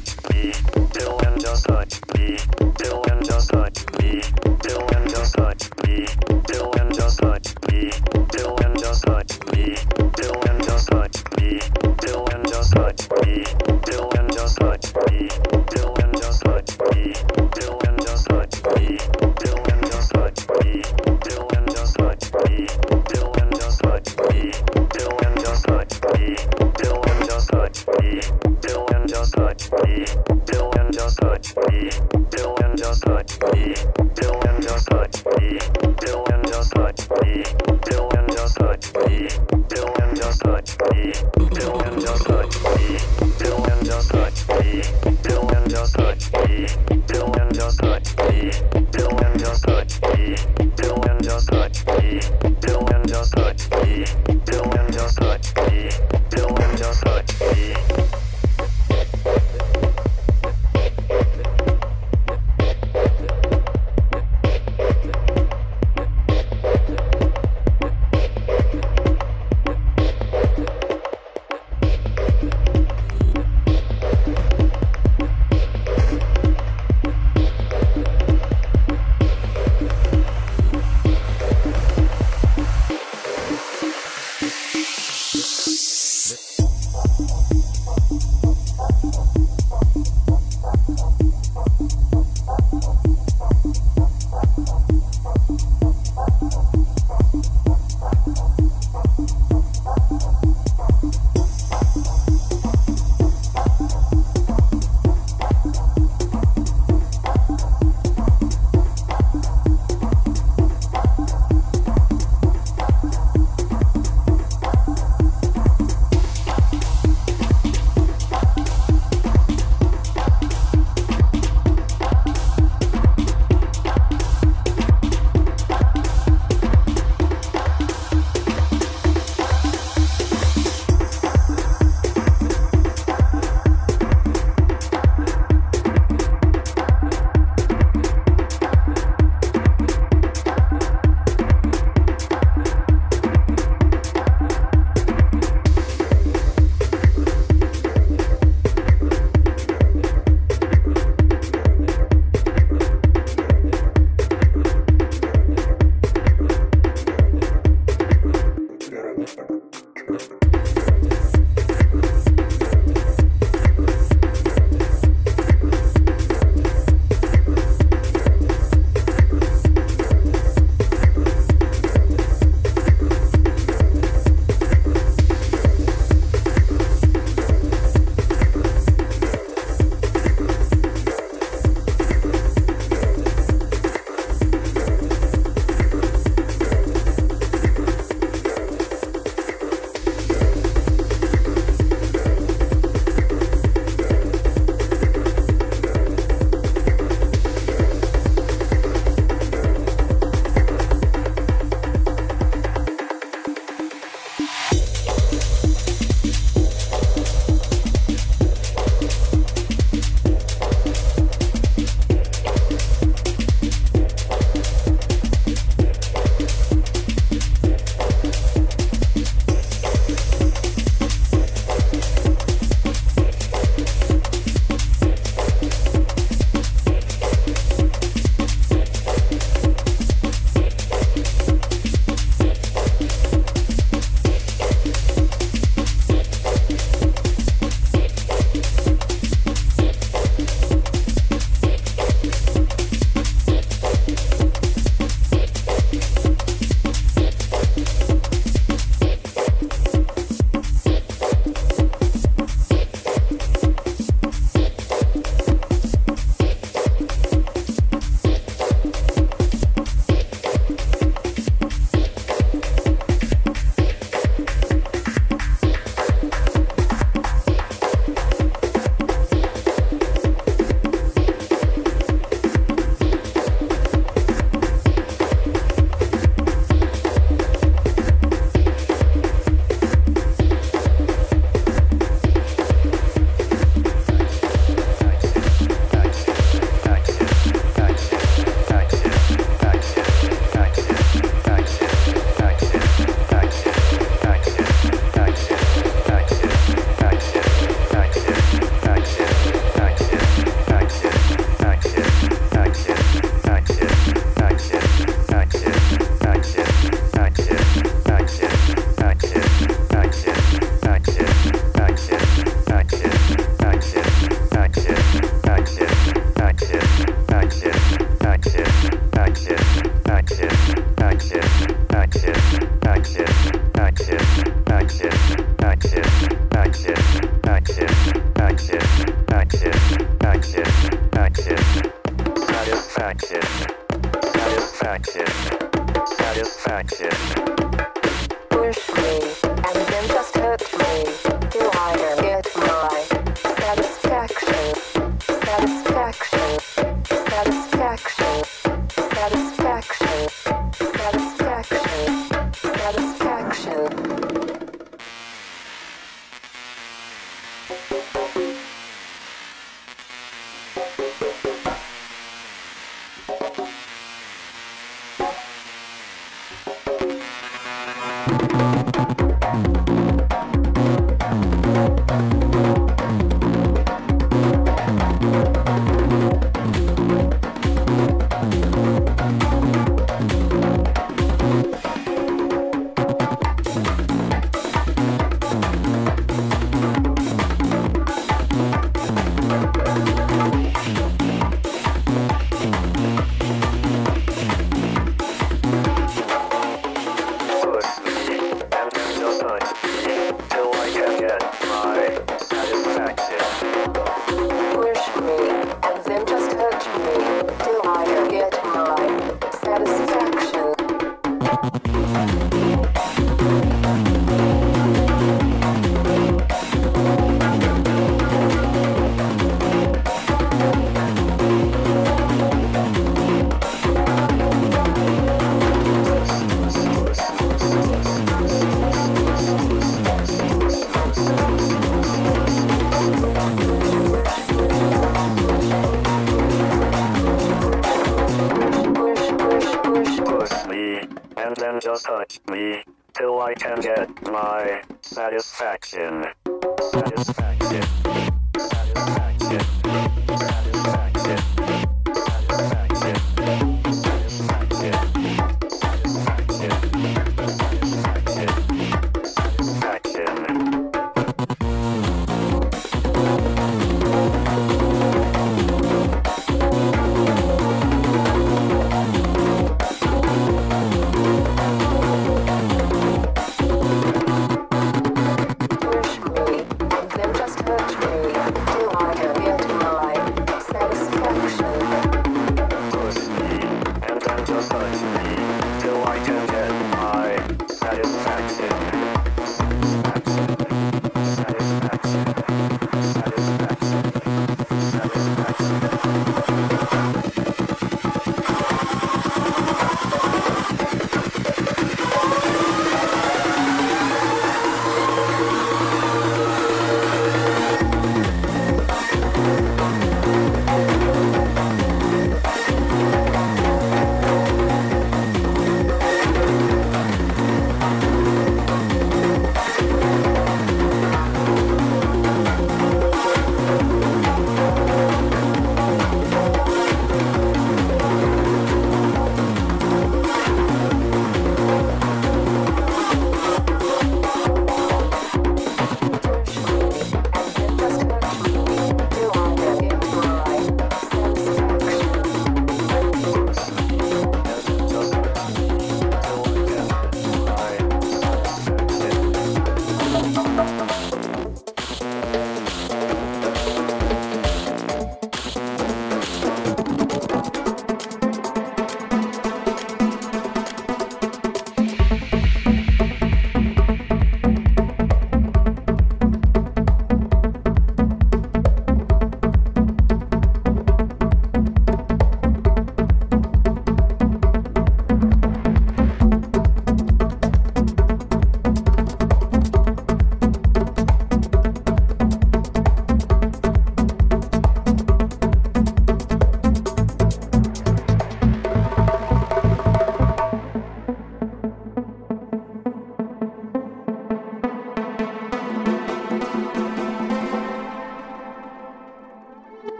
touch, satisfaction, satisfaction, satisfaction. We're.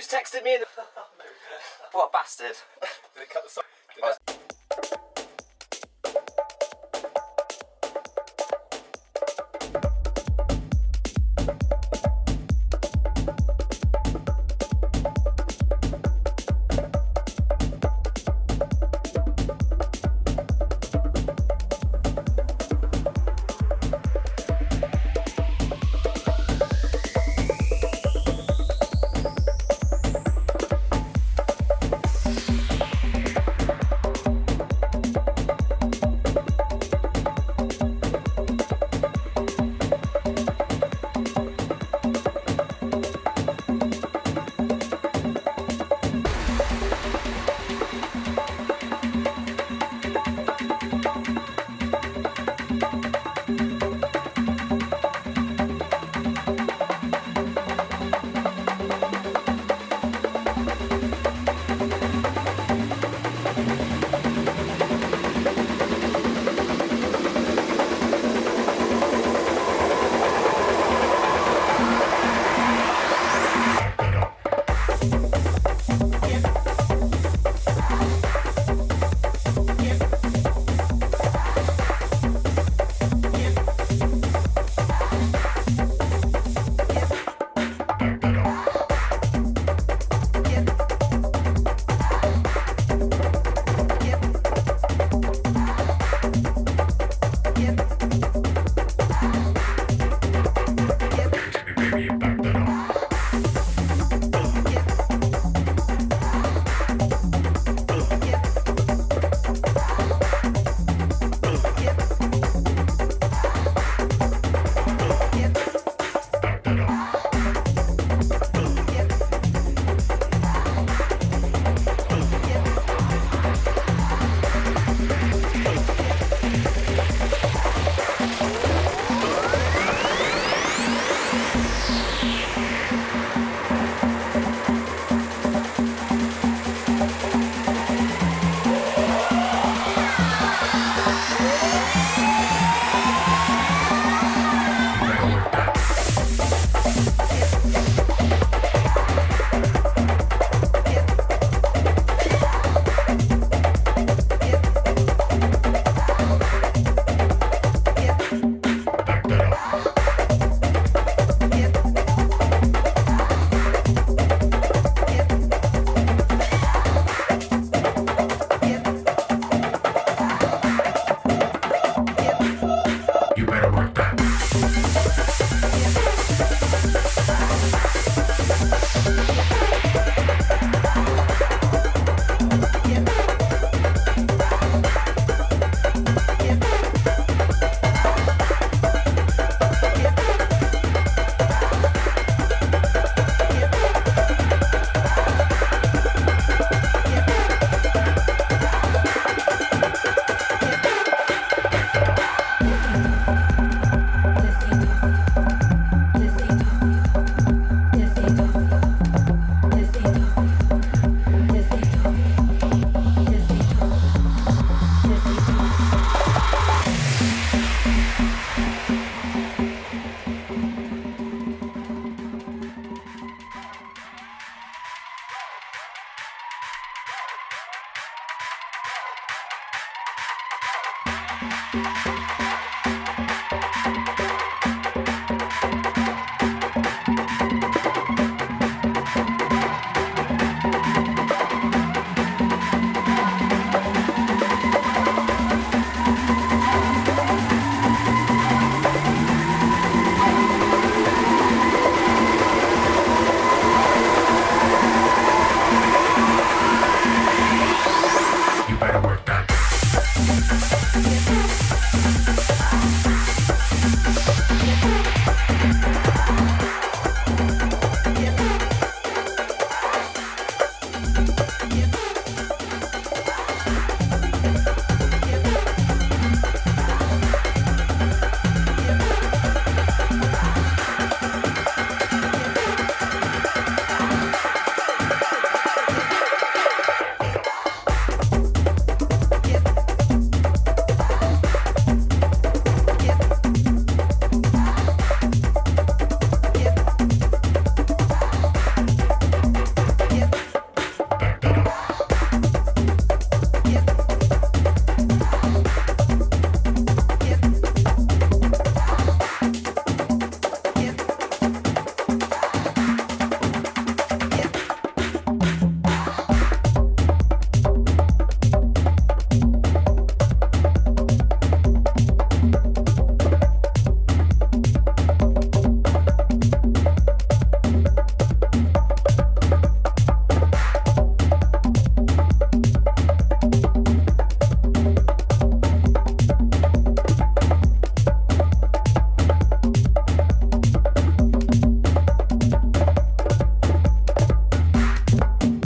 Who's texted me in the. Oh, what a bastard. Did it cut the